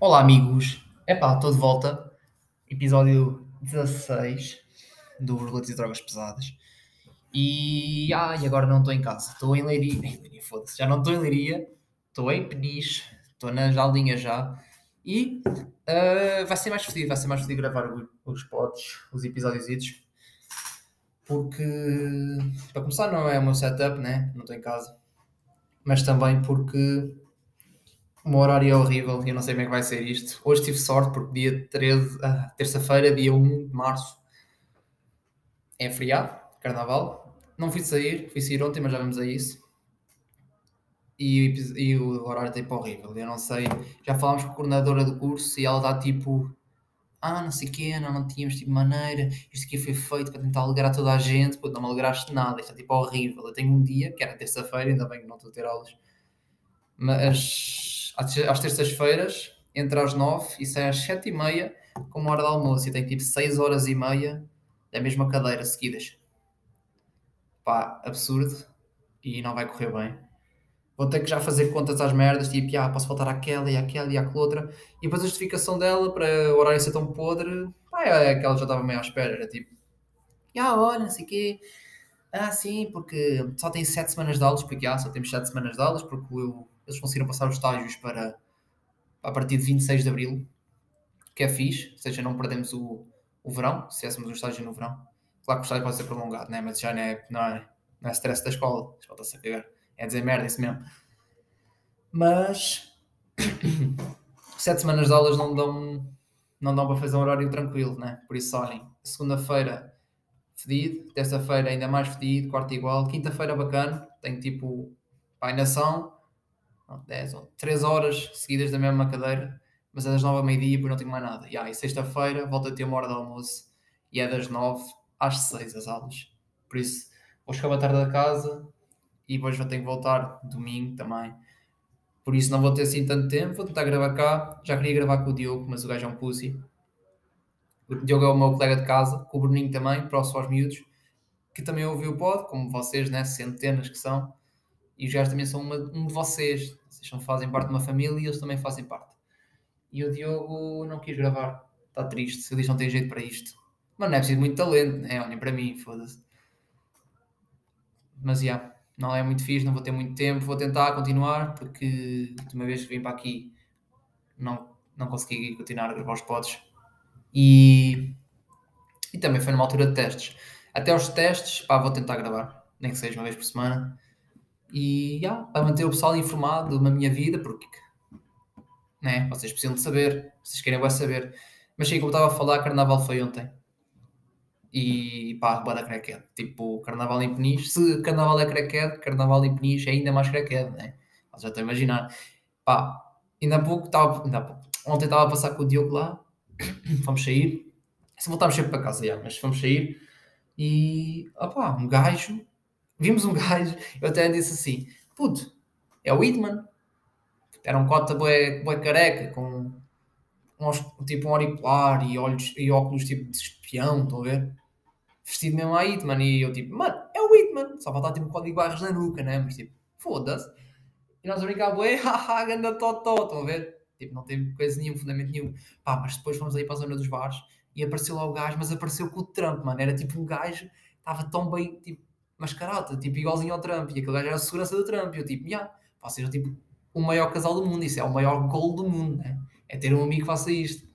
Olá, amigos. Epá, estou de volta. Episódio 16 do Relatos e Drogas Pesadas. E, ah, e agora não estou em casa. Estou em Leiria. Foda-se. Já não estou em Leiria. Estou em Peniche. Estou na Jaldinha já. E uh, vai ser mais fodido. Vai ser mais fodido gravar os pods, os episódios. Porque, para começar, não é o meu setup, né? Não estou em casa. Mas também porque meu horário horrível eu não sei como é que vai ser isto. Hoje tive sorte porque dia 13, ah, terça-feira, dia 1 de março, é feriado, carnaval. Não fui sair, fui sair ontem, mas já vamos a isso. E, e o horário é tipo horrível. Eu não sei. Já falámos com a coordenadora do curso e ela está tipo. Ah, não sei o quê, não, não tínhamos tipo maneira. Isto aqui foi feito para tentar alegrar toda a gente. Pô, não me alegraste nada. Isto é tipo horrível. Eu tenho um dia, que era terça-feira, ainda bem que não estou a ter aulas. Mas às terças-feiras, entre às nove e sai às sete e meia, com uma hora de almoço. E tem tipo seis horas e meia da mesma cadeira seguidas. Pá, absurdo. E não vai correr bem. Vou ter que já fazer contas às merdas, tipo, ah, posso faltar àquela e àquela e àquela outra. E depois a justificação dela para o horário ser tão podre, pá, é aquela já estava meio à espera. Era tipo, ah, olha, não sei o quê. Ah, sim, porque só tem sete semanas de aulas, porque ah, só temos sete semanas de aulas, porque eu eles conseguiram passar os estágios para a partir de 26 de Abril, que é fixe, ou seja, não perdemos o, o verão, se tivéssemos um estágio no verão. Claro que o estágio pode ser prolongado, né? mas já não é, não é, não é stress da escola, escola está-se a cagar, é dizer merda, isso mesmo. Mas sete semanas de aulas não dão, não dão para fazer um horário tranquilo, né? por isso olhem, segunda-feira fedido, terça-feira ainda mais fedido, quarta igual, quinta-feira bacana, tenho tipo painação, 10 ou 3 horas seguidas da mesma cadeira, mas é das 9 ao meio-dia e não tenho mais nada. E aí, sexta-feira, volto a ter uma hora de almoço e é das 9 às 6 as aulas. Por isso, vou chegar à tarde da casa e depois vou ter que voltar domingo também. Por isso, não vou ter assim tanto tempo. Vou tentar gravar cá. Já queria gravar com o Diogo, mas o gajo é um pussy. O Diogo é o meu colega de casa, com o Bruninho também, próximo aos miúdos, que também ouviu o pod, como vocês, né? centenas que são. E os gajos também são uma, um de vocês. Vocês fazem parte de uma família e eles também fazem parte. E o Diogo não quis gravar. Está triste. Se diz não tem jeito para isto. Mas não é preciso muito talento, né? Olhem para mim, foda-se. Mas, já, yeah, não é muito fixe, não vou ter muito tempo. Vou tentar continuar, porque a última vez que vim para aqui não, não consegui continuar a gravar os pods. E, e também foi numa altura de testes. Até os testes, pá, vou tentar gravar. Nem que seja uma vez por semana e yeah, para manter o pessoal informado da minha vida, porque né, vocês precisam de saber, vocês querem bem saber. Mas sim, como estava a falar, carnaval foi ontem. E pá, boa da crackhead. Tipo, carnaval em Peniche. Se carnaval é crackhead, carnaval em Peniche é ainda mais crackhead, né? já estou a imaginar. Pá, ainda há pouco. Ainda há pouco, ontem estava a passar com o Diogo lá. Fomos sair. Se voltámos sempre para casa, já, mas fomos sair. E, opá, um gajo vimos um gajo, eu até disse assim: puto, é o Whitman. Era um cota bué, bué careca, com uns, tipo um auricular e, olhos, e óculos tipo de espião, estão a ver? Vestido mesmo a Hitman. E eu tipo, mano, é o Whitman. Só faltar tipo um código barras na nuca, né? Mas tipo, foda-se. E nós a brincar, bué, haha, ganda totó, estão a ver? Tipo, não tem coisa nenhum, fundamento nenhum. Pá, mas depois fomos aí para a zona dos bares e apareceu lá o gajo, mas apareceu com o Trump, mano. Era tipo um gajo, estava tão bem, tipo, mascarada, tipo, igualzinho ao Trump. E aquele gajo era a segurança do Trump. E eu, tipo, yeah, vocês são tipo o maior casal do mundo. Isso é o maior gol do mundo, né? É ter um amigo que faça isto.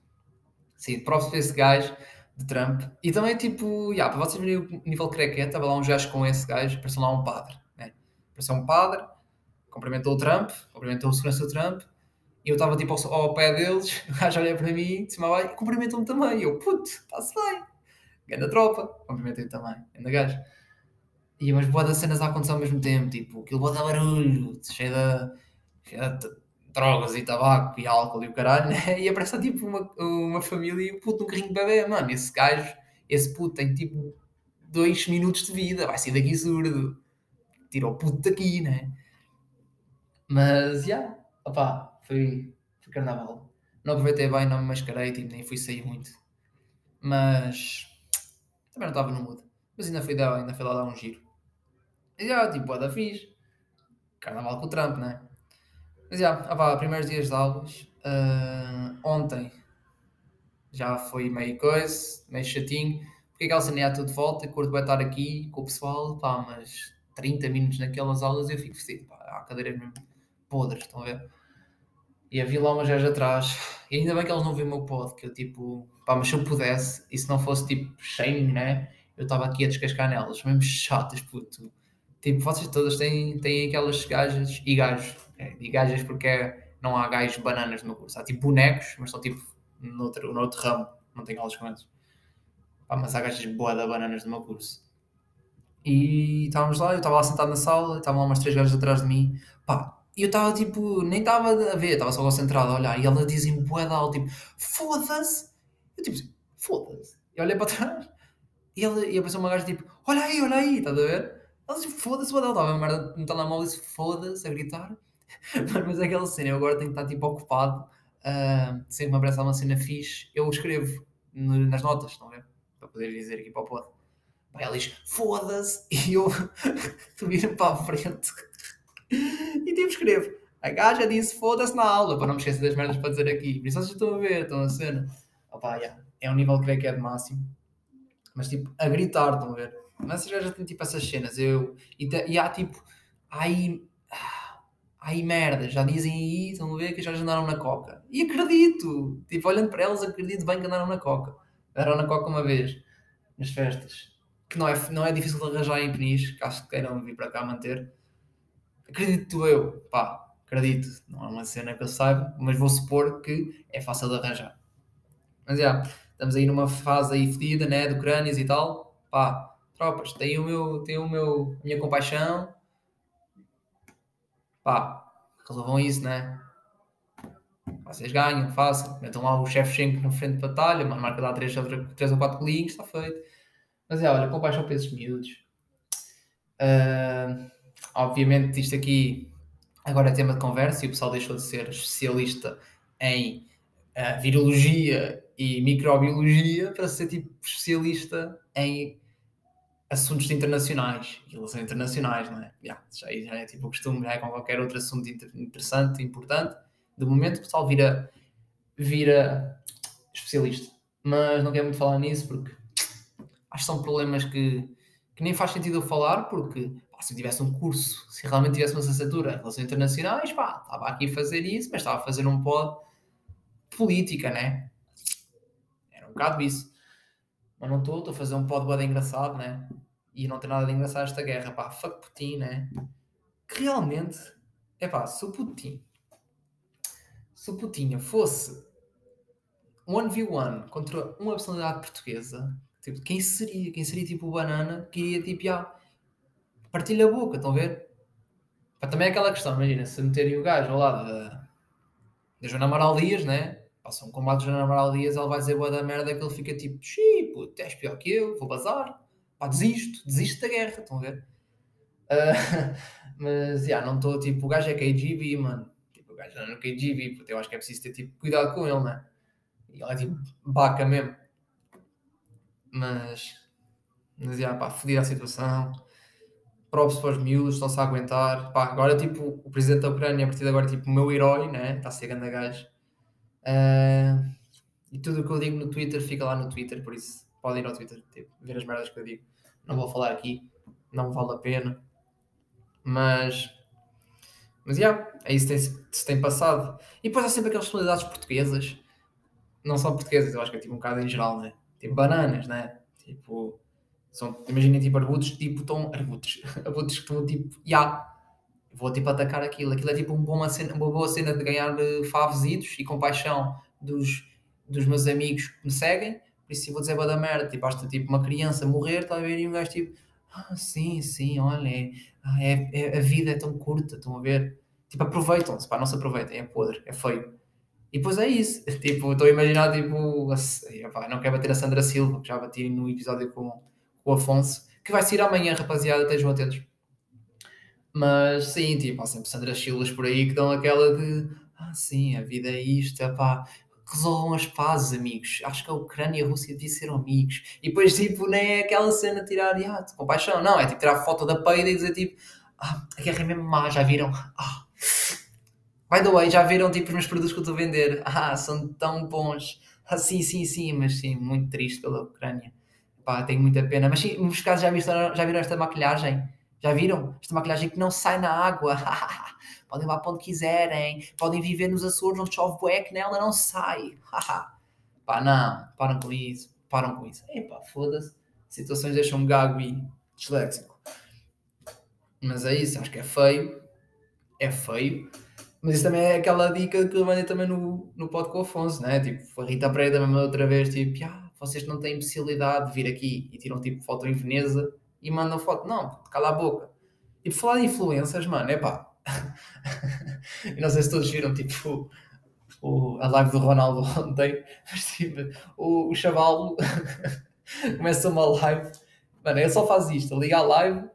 Sim, próximo para esse gajo de Trump. E também, tipo, yeah, para vocês verem o nível crequete, estava lá um gajo com esse gajo, pareceu lá um padre, né? Pareceu um padre, cumprimentou o Trump, cumprimentou o segurança do Trump. E eu estava tipo ao, ao, pé deles, o gajo olha para mim, de cima e cumprimentou-me também. E eu, puto, está-se bem. Ganda tropa, cumprimentei também, ganda gajo. E umas boas das cenas a acontecer ao mesmo tempo, tipo, aquilo boa barulho, cheio de, cheio de drogas e tabaco e álcool e o caralho, né? E aparece tipo uma, uma família e o puto num carrinho de bebê, mano, esse gajo, esse puto tem tipo dois minutos de vida, vai sair daqui surdo, tira o puto daqui, né? Mas, já, yeah, opá, foi, foi carnaval. Não aproveitei bem, não me mascarei, tipo, nem fui sair muito. Mas, também não estava no mood. Mas ainda fui, dar, ainda fui lá dar um giro. E já, tipo, da fixe. Carnaval com o Trump, né? Mas já, ah, pá, primeiros dias de aulas, Uh, ontem já foi meio coisa, meio chatinho. Porque aquela cena tudo de volta, curto vai estar aqui com o pessoal, pá, mas 30 minutos naquelas aulas eu fico vestido, pá, há cadeiras mesmo podres, estão a ver? E havia lá umas gajas atrás, e ainda bem que eles não viram o meu pod, que eu tipo, pá, mas se eu pudesse, e se não fosse tipo shame, né? Eu estava aqui a descascar nelas, mesmo chatas, puto. Tipo, vocês todas têm, têm aquelas gajas e gajos, é, e gajas porque é, não há gajos bananas no curso, há tipo bonecos, mas são tipo noutro, noutro ramo, não tenho aulas com eles. Pá, mas há gajas boa da bananas no meu curso. E estávamos lá, eu estava lá sentado na sala, estavam lá umas três gajas atrás de mim, pá, e eu estava tipo, nem estava a ver, estava só concentrado a olhar, e elas dizem boa da tipo, foda-se! Eu tipo, foda-se! E olhei para trás, e, ela, e apareceu uma gaja tipo, olha aí, olha aí, estás a ver? Ela disse, foda-se, boa da estava a merda no telemóvel disse, foda-se, a gritar. mas aquela cena, eu agora tenho que estar tipo ocupado Uh, sempre me aparece uma cena fixe, eu escrevo no, nas notas, estão a ver? Para poder dizer aqui para o pod. Ela diz, foda-se, e eu tu vira para a frente tipo escrevo. A gaja disse foda-se na aula, para não me esquecer das merdas para dizer aqui. Por isso vocês estão a ver, estão a cena. Opa, yeah, é um nível que creio que é de máximo. Mas tipo, a gritar, estão a ver? Mas vocês já têm tipo essas cenas. Eu, e, e há tipo, aí ai merda, já dizem aí, estão a ver que já andaram na coca. E acredito, tipo, olhando para elas, acredito bem que andaram na coca. Andaram na coca uma vez, nas festas, que não é, não é difícil de arranjar em Peniche, que queiram vir para cá manter. Acredito eu, pá, acredito, não é uma cena que eu saiba, mas vou supor que é fácil de arranjar. Mas já, estamos aí numa fase aí fedida, né, de crânios e tal, pá, tropas, tem o meu, tem o meu, a minha compaixão, pá, resolvam isso, né? Vocês ganham, façam, metam lá o chefe Schenk na frente de batalha, mas marca lá 3, 3 ou 4 golinhos, está feito. Mas é, olha, compaixão para esses miúdos. Uh, obviamente, isto aqui agora é tema de conversa e o pessoal deixou de ser especialista em uh, virologia e microbiologia para ser tipo especialista em assuntos internacionais e relações internacionais, não é? Yeah, já, já é tipo o costume, já é com qualquer outro assunto interessante, importante. De momento o pessoal vira, vira especialista. Mas não quero muito falar nisso porque acho que são problemas que, que nem faz sentido eu falar porque pá, se eu tivesse um curso, se realmente tivesse uma licenciatura em relações internacionais, pá, estava aqui a fazer isso, mas estava a fazer um pod política, né? Era um bocado isso. Mas não estou, estou a fazer um pod bem engraçado, né? E não tem nada de engraçado esta guerra, pá, fuck Putin, né? Que realmente, é pá, se o Putin, se o Putin fosse 1v1 contra uma personalidade portuguesa, tipo, quem seria? Quem seria tipo o Banana que iria tipo, já, partilha a boca, estão a ver? Pá, também é aquela questão, imagina, se meterem o gajo ao lado da, Joana Amaral Dias, né? passa um combate de Joana Amaral Dias, ele vai dizer boa da merda que ele fica tipo, xiii, tu és pior que eu, vou bazar, pá, desisto, desisto da guerra, estão a ver? Uh, mas, já, yeah, não estou, tipo, o gajo é KGB, mano, tipo, o gajo é no KGB, porque eu acho que é preciso ter, tipo, cuidado com ele, né? E ele é, tipo, baca mesmo. Mas, mas, já, yeah, pá, fodida a situação, props para os miúdos, estão-se a aguentar, pá, agora, tipo, o presidente da Ucrânia, a partir de agora, tipo, o meu herói, né? Está a ser grande gajo Uh, e tudo o que eu digo no Twitter fica lá no Twitter, por isso podem ir ao Twitter tipo, ver as merdas que eu digo. Não vou falar aqui, não vale a pena. Mas, mas yeah, é isso que tem, se tem passado. E depois há sempre aquelas personalidades portuguesas, não são portuguesas, eu acho que é tipo um bocado em geral, né? Tipo bananas, né? Tipo, são, imaginem tipo arbutos, tipo estão arbutos, arbutos que estão tipo, ya, yeah, vou tipo atacar aquilo. Aquilo é tipo uma boa cena, uma boa cena de ganhar uh, favesitos e compaixão dos, dos meus amigos que me seguem. Por isso, vou dizer da merda, tipo, basta tipo uma criança morrer, está a ver? E um gajo tipo, ah, sim, sim, olha, é, é, é, a vida é tão curta, estão a ver? Tipo, aproveitam-se, pá, não se aproveitem, é podre, é feio. E depois é isso, tipo, estou a imaginar, tipo, a, não quero bater a Sandra Silva, que já bati no episódio com o Afonso, que vai sair amanhã, rapaziada, estejam atentos. Mas sim, tipo, há sempre Sandra Chilas por aí que dão aquela de ah, sim, a vida é isto, é pá, resolvam as pazes, amigos. Acho que a Ucrânia e a Rússia deviam ser amigos. E depois, tipo, nem é aquela cena de tirar, ah, com paixão, não, é tipo tirar foto da peida e dizer tipo, ah, a guerra é mesmo má, já viram? Ah. By the way, já viram tipo os meus produtos que eu estou a vender? Ah, são tão bons. Ah, sim, sim, sim, mas sim, muito triste pela Ucrânia. Pá, tenho muita pena. Mas sim, nos casos já, viram, já viram esta maquilhagem? Já viram? Esta maquilhagem que não sai na água. podem levar para onde quiserem. Podem viver nos Açores onde chove bué que nela não sai. pá, não. Param com isso. Param com isso. Epá, foda-se. Situações deixam-me gago e disléxico. Mas é isso. Acho que é feio. É feio mas isso também é aquela dica que eu mandei também no, no pod com o Afonso, né? Tipo, a Rita Pereira também outra vez, tipo, ah, vocês não têm possibilidade de vir aqui e tiram tipo foto em Veneza e mandam foto. Não, cala a boca. E por falar de influências, mano, é pá. e não sei se todos viram, tipo, o, a live do Ronaldo ontem, mas tipo, o, o chaval começa uma live, mano, ele só faz isto, liga a live,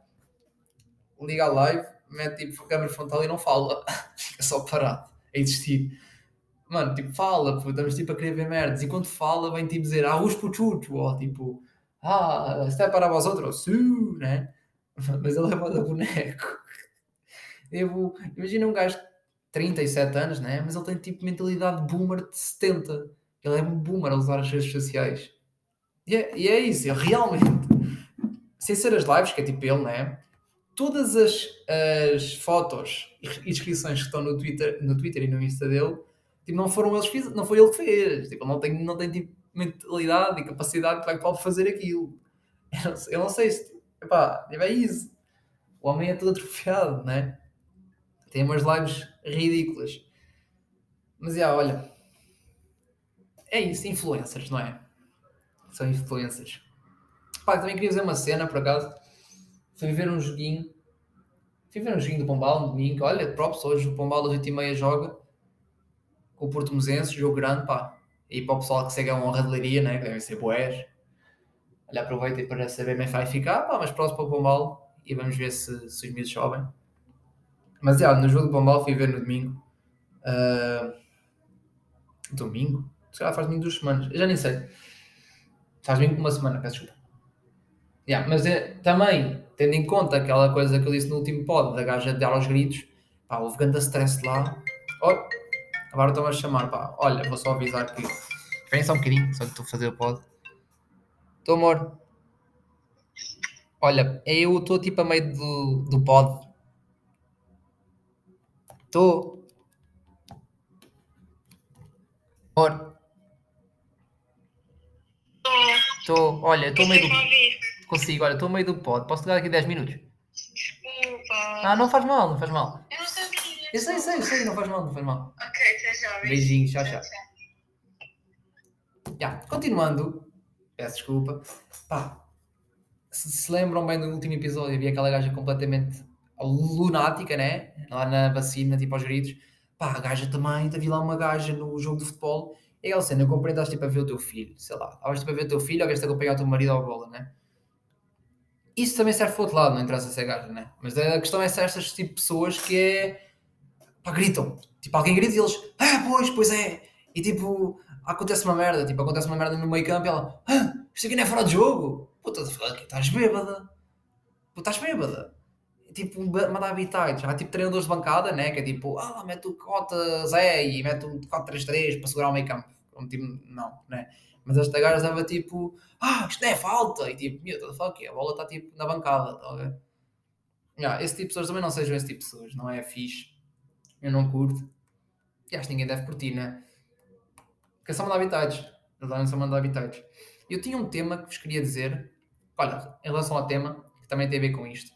liga a live mete tipo câmera frontal e não fala, fica só parado, a existir. Mano, tipo, fala, pô, estamos tipo a querer ver merdas. E quando fala, vem tipo dizer, ah, os puchucho, ou tipo, ah, está para vosotros, sim, né? Mas ele é moda boneco. Eu, imagina um gajo de 37 anos, né? Mas ele tem tipo mentalidade boomer de 70. Ele é um boomer a usar as redes sociais. E é, e é isso, eu realmente, sem ser as lives, que é tipo ele, né? todas as, as fotos e inscrições que estão no Twitter, no Twitter e no Insta dele, tipo, não foram eles fiz, não foi ele que fez. Tipo, não tem, não tem tipo, mentalidade e capacidade para pode fazer aquilo. Eu não sei, eu não sei se. Epá, tipo, é isso. O homem é todo atrofiado, né? Tem umas lives ridículas. Mas, já, olha. É isso, influencers, não é? São influencers. Pá, também queria dizer uma cena, por acaso Fui ver um joguinho. Fui ver um joguinho do Pombal no domingo. Olha, props, hoje o Pombal às 8h30 joga o Porto Mesense, jogo grande, pá. E para o pessoal que segue a honra de leiria, né? Que devem ser boés. Olha, aproveitem para saber como é que vai ficar, pá, mas próximo para o Pombal e vamos ver se, se os miúdos sobem. Mas, já, no jogo do Pombal fui ver no domingo. Uh... Domingo? Se calhar faz domingo duas semanas. Eu já nem sei. Faz domingo uma semana, peço desculpa. Yeah, mas é, também, tendo em conta aquela coisa que eu disse no último pod, da gaja de dar aos gritos, pá, houve grande stress lá. Oh, agora estão a chamar, pá. Olha, vou só avisar que. Só um bocadinho, só que estou a fazer o pod. Estou, amor. Olha, eu estou tipo a meio do, do pod. Estou. Amor. Estou. Olha, estou meio do. Consigo, olha, estou meio do pod. Posso ligar daqui 10 minutos? Desculpa. Ah, não faz mal, não faz mal. Eu não sabia. Eu sei, sei, sei, não faz mal, não faz mal. Ok, até já. Beijinhos, tchau, tchau. Yeah, continuando, peço desculpa. Pá, se se lembram bem do último episódio, havia aquela gaja completamente lunática, né? Lá na vacina, tipo aos gritos. Pá, a gaja também, havia lá uma gaja no jogo de futebol. É aquela cena, eu compreendo, estás tipo a ver o teu filho, sei lá. Estavas tipo a ver o teu filho ou vieste acompanhar o teu marido ao bola, né? isso também serve para o outro lado, não interessa ser gajo, né? Mas a questão é se estas tipo pessoas que é. Pá, gritam. Tipo, alguém grita e eles. Ah, pois, pois é. E tipo, acontece uma merda. Tipo, acontece uma merda no meio campo e ela. Ah, isto aqui não é fora de jogo. Puta, estás bêbada. Puta, estás bêbada. Tipo, manda habitats. Há tipo treinadores de bancada, né? Que é tipo, ah, mete o cota Zé e mete um 4-3-3 para segurar o meio campo. Como tipo, não, né? Mas esta gaja estava tipo, ah, isto não é falta. E tipo, meu, the fuck, a bola está tipo na bancada, tá a ver? Yeah, esse tipo de pessoas também não sejam esse tipo de pessoas, não é fixe. Eu não curto. E acho que ninguém deve curtir, né? Que é só mandar habitats. Eles só mandar habitats. Eu tinha um tema que vos queria dizer. Olha, em relação ao tema, que também tem a ver com isto.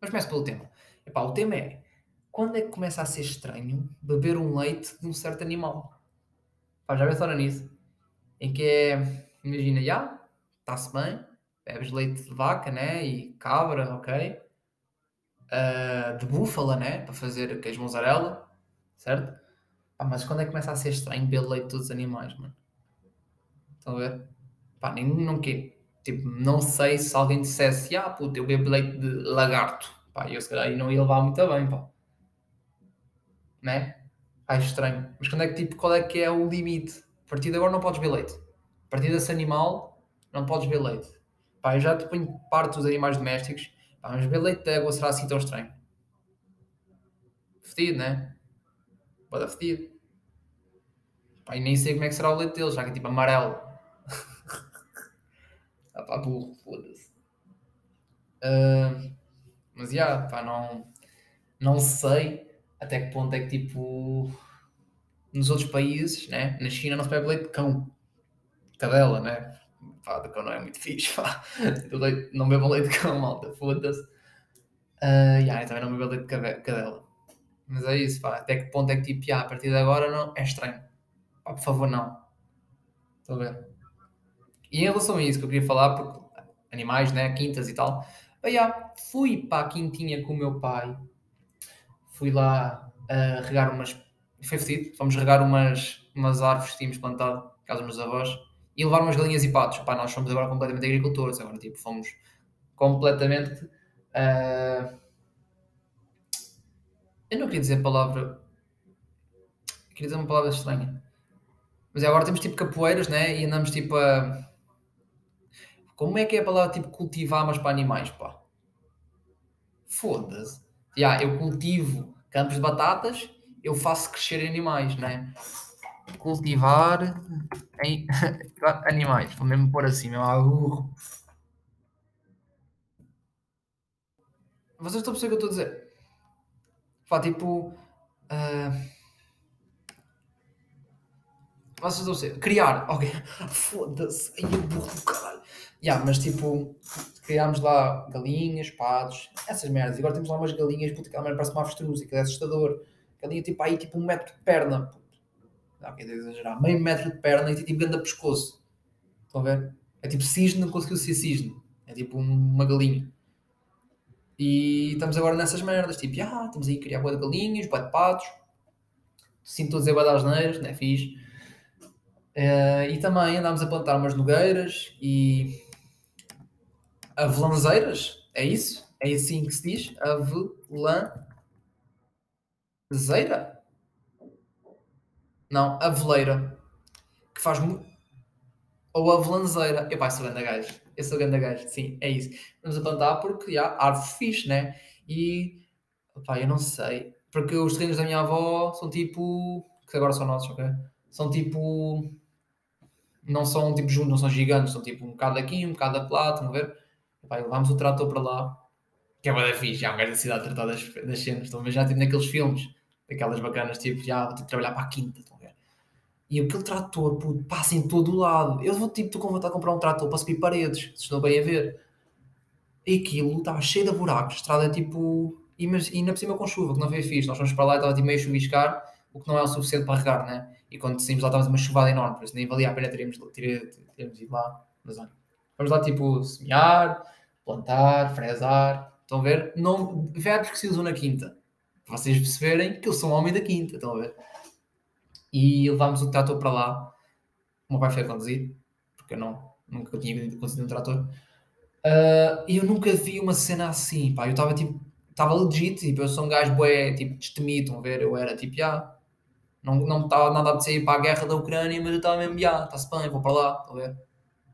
Mas começo pelo tema. Epá, o tema é quando é que começa a ser estranho beber um leite de um certo animal? Pá, já pensaram nisso? em que é, imagina, já, está-se bem, bebes leite de vaca, né, e cabra, ok, uh, de búfala, né, para fazer queijo mozzarella, certo? Ah, mas quando é que começa a ser estranho beber leite de todos os animais, mano? Estão a ver? Pá, nem, não tipo, não sei se alguém dissesse, ah, puto, eu bebo leite de lagarto, pá, eu se calhar não ia levar muito bem, pá. Né? Ah, estranho. Mas quando é que, tipo, qual é que é o limite? A partir de agora não podes ver leite. A partir desse animal não podes ver leite. Pá, eu já te ponho parte dos animais domésticos. Pá, mas ver leite de água será assim tão estranho? Fedido, né? Pode fedido. Pá, e nem sei como é que será o leite deles, já que é tipo amarelo. ah pá, burro, foda-se. Uh, mas já, yeah, não, não sei até que ponto é que tipo nos outros países, né? Na China não se bebe leite de cão, cadela, né? Pá, de cão não é muito fixe, pá. não bebo leite de cão, malta, foda-se. Uh, yeah, eu também não bebo leite de cadela. Mas é isso, pá. Até que ponto é que tipo, yeah, a partir de agora não, é estranho. Pá, por favor, não. Estou a ver. E em relação a isso que eu queria falar, porque animais, né? Quintas e tal. Ah, yeah, fui para a quintinha com o meu pai. Fui lá uh, regar umas. Foi fedido. Fomos regar umas, umas árvores que tínhamos plantado, casa dos meus avós, e levar umas galinhas e patos. Pá, nós somos agora completamente agricultores. Agora, tipo, fomos completamente. Uh... Eu não queria dizer palavra. Eu queria dizer uma palavra estranha. Mas agora temos tipo capoeiras, né? E andamos tipo a. Como é que é a palavra tipo cultivar, mas para animais, pá? Foda-se. Yeah, eu cultivo campos de batatas, eu faço crescer animais, né? Cultivar em... animais. Vou mesmo pôr assim, meu burro. Vocês estão a perceber o que eu estou a dizer? Pá, tipo. Uh vocês estão a ser. Criar, ok. Foda-se. Ai, eu burro do caralho. Yeah, mas tipo, criámos lá galinhas, patos, essas merdas. E agora temos lá umas galinhas, puta, aquela merda parece uma avestruz, aquilo é assustador. Galinha tipo aí, tipo um metro de perna. Não, quer exagerar. Meio metro de perna e tipo grande pescoço. Estão a ver? É tipo cisne, não conseguiu ser cisne. É tipo uma galinha. E estamos agora nessas merdas, tipo, ah, estamos aí a criar boa de galinhas, boa de patos. Sinto a dizer boa das neiras, não é fixe. Uh, e também andámos a plantar umas nogueiras e avelãzeiras, é isso? É assim que se diz? Avelãzeira? Não, aveleira. Que faz muito. Ou. Eu, pá, sou grande gajo. Eu sou grande gajo, sim, é isso. Vamos a plantar porque, já, árvore fixe, né? E, pá, eu não sei. Porque os terrenos da minha avó são tipo. que agora são nossos, ok? São tipo não são tipo juntos, não são gigantes, são tipo um bocado aqui, um bocado lá, estão a ver? Levámos o trator para lá, que é bem fixe, já um gajo da cidade a tratar das, das cenas, estão a ver? Já tipo naqueles filmes, aquelas bacanas, tipo, já vou tipo, trabalhar para a quinta, a? E aquele trator, puto, passa em todo o lado. Eu vou tipo, estou com vontade de comprar um trator para subir paredes, se estão bem a ver. E aquilo estava cheio de buracos, estrada tipo. E, mas, e ainda por cima com chuva, que não veio fixe. Nós fomos para lá e estava tipo meio chuviscar, o que não é o suficiente para regar, né? E quando saímos lá estava uma chuvada enorme, por isso nem valia a pena termos ido lá. Mas olha, vamos lá tipo semear, plantar, fresar. Estão a ver? Não, verbos que se usam na quinta. Para vocês perceberem que eu sou um homem da quinta. Estão a ver? E levámos o trator para lá. O meu pai foi a conduzir, porque eu não, nunca tinha conduzido um trator. Uh, eu nunca vi uma cena assim, pá. Eu estava tipo, estava legit, tipo, eu sou um gajo bué, tipo, destemido, estão a ver? Eu era tipo, ah, não, não estava nada a sair para a guerra da Ucrânia, mas eu estava mesmo, já, está-se bem, vou para lá, a ver?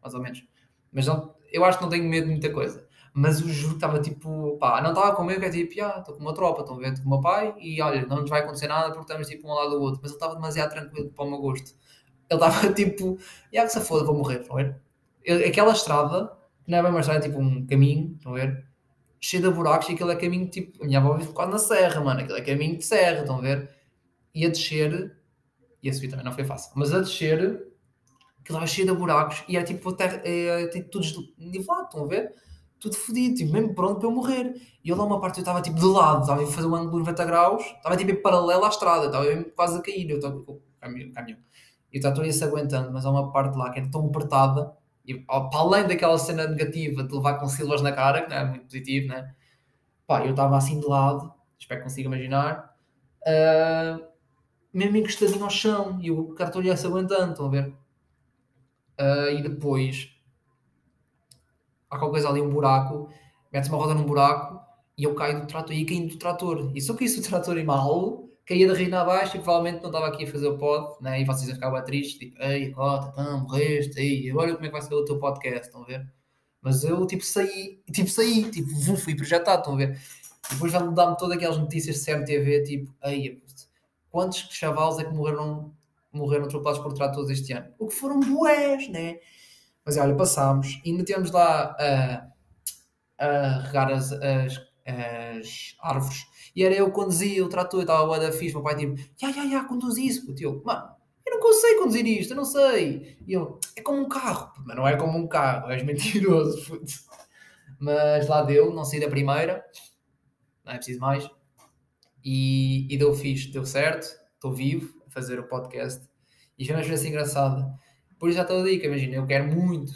Mais ou menos. Mas não, eu acho que não tenho medo de muita coisa. Mas o juro estava tipo, pá, não estava com medo, que é tipo, já, estou com uma tropa, estou com o meu pai e olha, não nos vai acontecer nada porque estamos tipo um lado do outro. Mas ele estava demasiado tranquilo para o meu gosto. Ele estava tipo, já que se foda, vou morrer, estão a ver? Aquela estrada, que não é bem uma estrada, é tipo um caminho, estão a ver? Cheio de buracos e aquele é caminho tipo, a minha avó vive quase na serra, mano, aquele é caminho de serra, estão a ver? e a descer, e a subir também não foi fácil, mas a descer, aquilo estava cheio de buracos e era tipo, terra, é, tipo tudo nivelado, estão a ver? Tudo fodido, tipo, mesmo pronto para eu morrer. E eu lá uma parte eu estava tipo de lado, estava a fazer um ângulo de 90 graus, estava tipo em paralelo à estrada, estava quase a cair, eu estava com o caminhão. E o ia se aguentando, mas há uma parte lá que era tão apertada, e para além daquela cena negativa de levar com silvas na cara, que não é muito positivo, né? Pá, eu estava assim de lado, espero que consiga imaginar. Uh, mesmo encostadinho ao chão e o cartão ia se aguentando, estão a ver? Uh, e depois há qualquer coisa ali, um buraco, mete-se uma roda num buraco e eu caio do trator e caí do trator. E só que isso o trator e mal, caía da reina abaixo e provavelmente não estava aqui a fazer o pod, né? e vocês iam ficar bem tristes, tipo, ei, cota, então, morreste, ei, agora como é que vai ser o teu podcast, estão a ver? Mas eu, tipo, saí, tipo, saí, tipo, fui projetado, estão a ver? Depois vai-me dar-me todas aquelas notícias de CMTV, tipo, ei, quantos chavalos é que morreram, morreram atropelados por tratores este ano? O que foram bués, né? Mas olha, passámos e ainda temos lá a, a regar as, as, as árvores e era eu que conduzia o trator, estava a da fixe, meu pai tipo, já, já, já, conduz isso, puto. Eu, mano, eu não consigo conduzir isto, eu não sei. E eu, é como um carro, mas não é como um carro, és mentiroso, puto. Mas lá deu, não saí da primeira, não é preciso mais. E, e deu fixe, deu certo, estou vivo a fazer o podcast. E foi uma experiência engraçada. Por isso já estou a dica, imagina, eu quero muito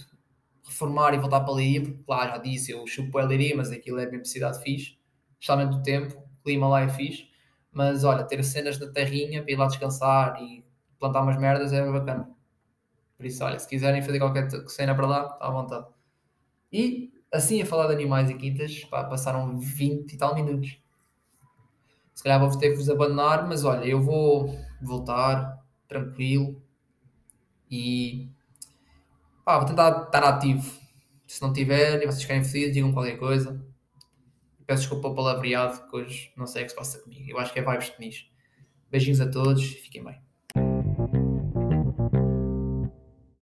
reformar e voltar para ali, porque lá já disse, eu chupo a Leiria, mas aquilo é bem cidade fixe, especialmente o tempo, o clima lá é fixe. Mas olha, ter cenas na terrinha para ir lá descansar e plantar umas merdas é bacana. Por isso, olha, se quiserem fazer qualquer cena para lá, está à vontade. E assim a falar de animais e quintas, pá, passaram 20 e tal minutos. Se calhar vou ter que vos abandonar, mas olha, eu vou voltar tranquilo e pá, vou tentar estar ativo. Se não tiver e vocês querem fodidos, digam qualquer coisa. Peço desculpa pelo palavreado, que hoje não sei o que se passa comigo. Eu acho que é vibes de. Beijinhos a todos e fiquem bem.